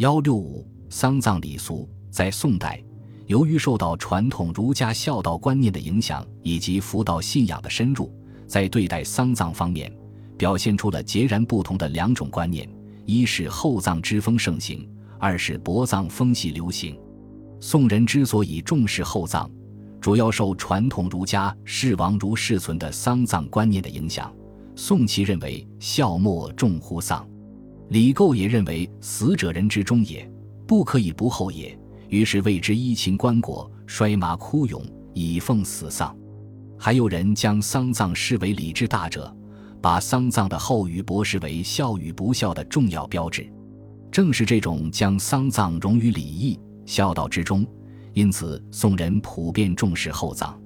幺六五丧葬礼俗在宋代，由于受到传统儒家孝道观念的影响，以及佛道信仰的深入，在对待丧葬方面，表现出了截然不同的两种观念：一是厚葬之风盛行，二是薄葬风气流行。宋人之所以重视厚葬，主要受传统儒家视亡如视存的丧葬观念的影响。宋祁认为孝莫重乎丧，李构也认为死者人之终也，不可以不厚也。于是为之衣秦棺椁，摔麻哭咏，以奉死丧。还有人将丧葬视为礼之大者，把丧葬的厚与薄视为孝与不孝的重要标志。正是这种将丧葬融于礼义。孝道之中，因此宋人普遍重视厚葬，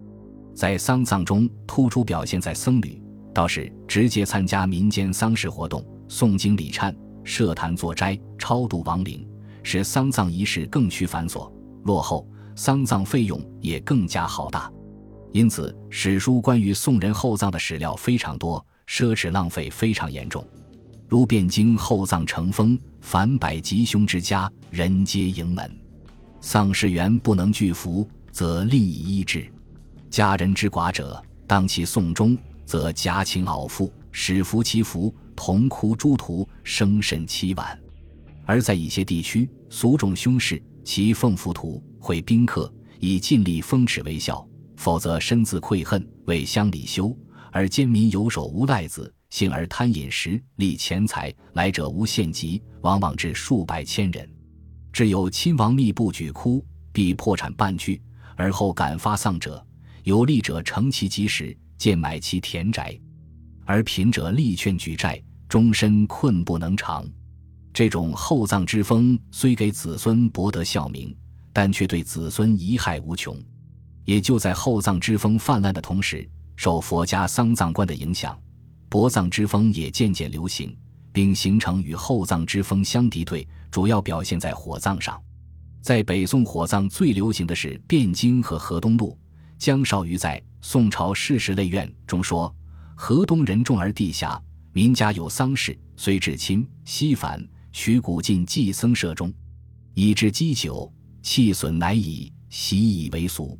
在丧葬中突出表现在僧侣、道士直接参加民间丧事活动，诵经礼忏、设坛作斋、超度亡灵，使丧葬仪式更趋繁琐落后，丧葬费用也更加浩大。因此，史书关于宋人厚葬的史料非常多，奢侈浪费非常严重。如汴京厚葬成风，凡百吉凶之家，人皆迎门。丧事员不能具服，则另以医治；家人之寡者，当其送终，则夹情袄服，使服其服，同哭诸徒，生甚凄婉。而在一些地区，俗种凶事，其奉服徒会宾客，以尽力风耻为孝；否则身自愧恨，为乡里羞。而奸民有手无赖子，幸而贪饮食，利钱财，来者无限极，往往至数百千人。至有亲王密布举哭，必破产半句，而后敢发丧者，有利者乘其及时，贱买其田宅；而贫者力劝举债，终身困不能偿。这种厚葬之风虽给子孙博得孝名，但却对子孙贻害无穷。也就在厚葬之风泛滥的同时，受佛家丧葬观的影响，薄葬之风也渐渐流行。并形成与厚葬之风相敌对，主要表现在火葬上。在北宋，火葬最流行的是汴京和河东路。江少瑜在《宋朝事实类苑》中说：“河东人众而地狭，民家有丧事，虽至亲西返，取古进祭僧舍中，以致积久，气损乃已，习以为俗。”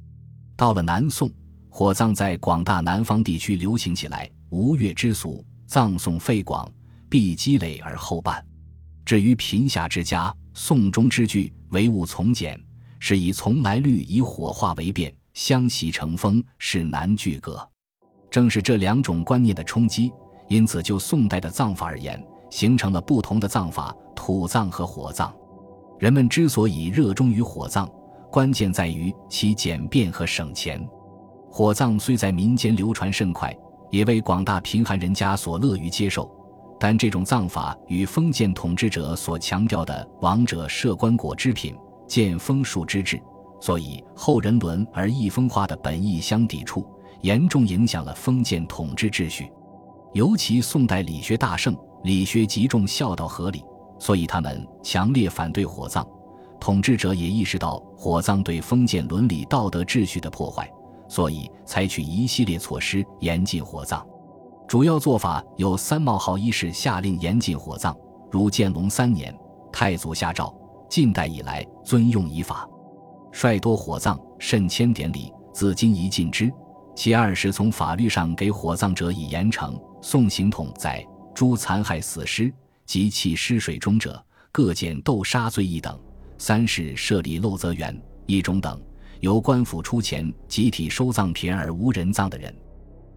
到了南宋，火葬在广大南方地区流行起来，吴越之俗，葬送费广。必积累而后办。至于贫下之家，宋中之句唯物从简，是以从来律以火化为变，相习成风，是难具格。正是这两种观念的冲击，因此就宋代的葬法而言，形成了不同的葬法：土葬和火葬。人们之所以热衷于火葬，关键在于其简便和省钱。火葬虽在民间流传甚快，也为广大贫寒人家所乐于接受。但这种葬法与封建统治者所强调的“亡者设棺椁之品，见封树之制”，所以后人伦而易风化的本意相抵触，严重影响了封建统治秩序。尤其宋代理学大盛，理学极重孝道合理，所以他们强烈反对火葬。统治者也意识到火葬对封建伦理道德秩序的破坏，所以采取一系列措施严禁火葬。主要做法有三：冒号一是下令严禁火葬，如建隆三年，太祖下诏，近代以来尊用以法，率多火葬，甚迁典礼，自今宜禁之。其二是从法律上给火葬者以严惩，宋刑统在诸残害死尸及弃尸水中者，各减斗杀罪一等。三是设立漏泽园一种等，由官府出钱集体收葬田而无人葬的人。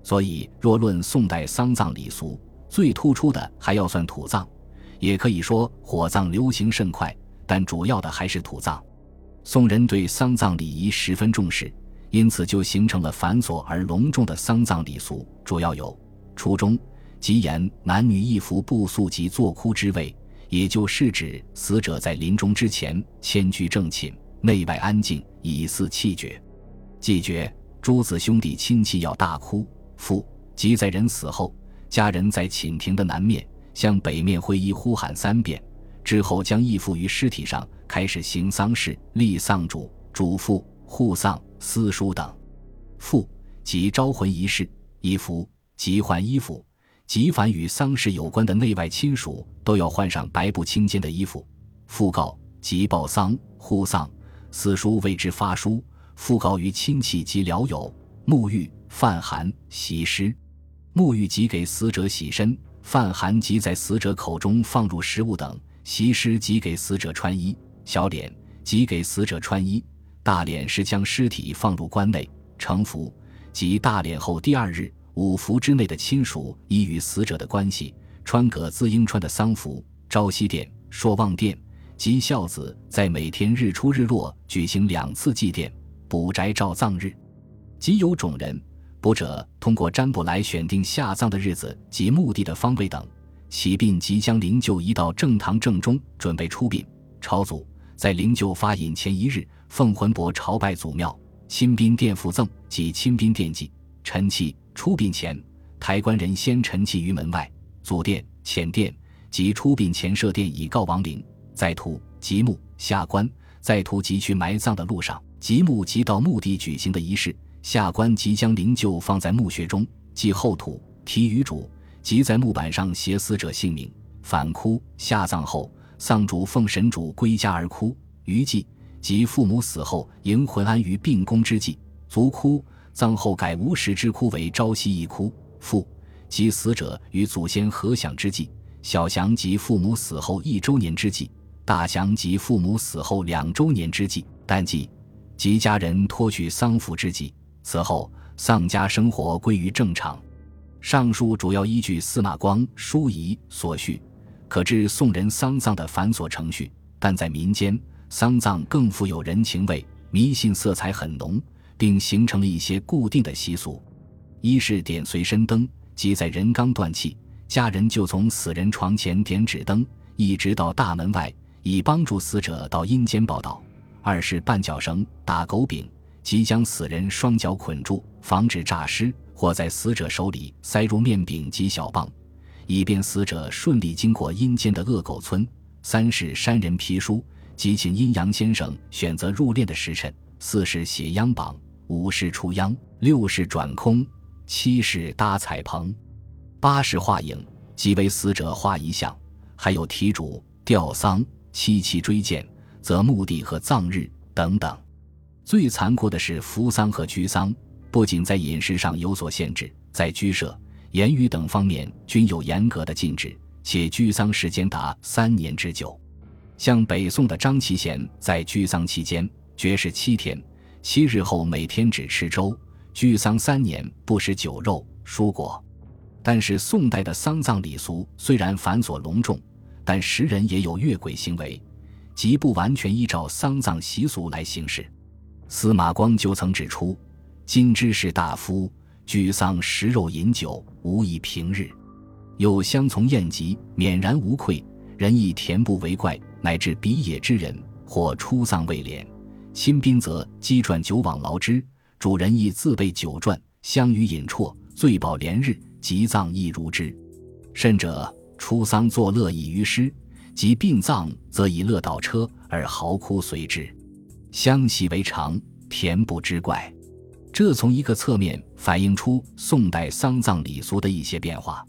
所以，若论宋代丧葬礼俗，最突出的还要算土葬，也可以说火葬流行甚快，但主要的还是土葬。宋人对丧葬礼仪十分重视，因此就形成了繁琐而隆重的丧葬礼俗，主要有初中，即言男女一服不肃及坐哭之位，也就是指死者在临终之前迁居正寝，内外安静，以祀气绝。祭绝，诸子兄弟亲戚要大哭。父即在人死后，家人在寝庭的南面向北面挥衣呼喊三遍，之后将义父于尸体上，开始行丧事，立丧主、主父、护丧、私书等。父即招魂仪式，衣服即换衣服，即凡与丧事有关的内外亲属都要换上白布青肩的衣服。讣告即报丧、护丧。私书谓之发书，讣告于亲戚及僚友。沐浴、泛寒、洗尸。沐浴即给死者洗身，泛寒即在死者口中放入食物等，洗尸即给死者穿衣。小脸即给死者穿衣，大殓是将尸体放入棺内成服，即大殓后第二日，五服之内的亲属依与死者的关系，穿葛自应穿的丧服。朝夕殿、朔望殿及孝子在每天日出日落举行两次祭奠，补宅照葬日。即有种人，卜者通过占卜来选定下葬的日子及墓地的方位等。起殡即将灵柩移到正堂正中，准备出殡。朝祖在灵柩发引前一日，奉魂帛朝拜祖庙。亲宾殿附赠及亲宾殿祭。陈器出殡前，抬棺人先陈器于门外。祖殿、前殿及出殡前设殿以告亡灵。在土即墓下棺，在土即去埋葬的路上，即墓即到墓地举行的仪式。下棺即将灵柩放在墓穴中，即后土提于主，即在木板上写死者姓名。反哭下葬后，丧主奉神主归家而哭。余祭即父母死后迎魂安于病宫之际。卒哭葬后改无时之哭为朝夕一哭。父即死者与祖先合享之际。小祥即父母死后一周年之际。大祥即父母死后两周年之际。淡季即家人脱去丧服之际。此后，丧家生活归于正常。上述主要依据司马光《书仪》所叙，可知宋人丧葬的繁琐程序。但在民间，丧葬更富有人情味，迷信色彩很浓，并形成了一些固定的习俗。一是点随身灯，即在人刚断气，家人就从死人床前点纸灯，一直到大门外，以帮助死者到阴间报道。二是绊脚绳、打狗饼。即将死人双脚捆住，防止诈尸，或在死者手里塞入面饼及小棒，以便死者顺利经过阴间的恶狗村。三是山人皮书，即请阴阳先生选择入殓的时辰。四是写央榜，五是出央，六是转空，七是搭彩棚，八是画影，即为死者画遗像。还有题主、吊丧、七七追荐、则墓地和葬日等等。最残酷的是扶丧和居丧，不仅在饮食上有所限制，在居舍、言语等方面均有严格的禁止，且居丧时间达三年之久。像北宋的张其贤在居丧期间绝食七天，七日后每天只吃粥，居丧三年不食酒肉蔬果。但是宋代的丧葬礼俗虽然繁琐隆重，但时人也有越轨行为，即不完全依照丧葬习俗来行事。司马光就曾指出：“今之士大夫，居丧食肉饮酒，无以平日。有相从宴集，免然无愧。人亦恬不为怪，乃至鄙野之人，或出丧未敛，亲宾则积馔酒往劳之。主人亦自备酒馔，相与饮啜，醉饱连日，即葬亦如之。甚者，出丧作乐以娱诗，及病葬则以乐倒车，而嚎哭随之。”相习为常，恬不知怪。这从一个侧面反映出宋代丧葬礼俗的一些变化。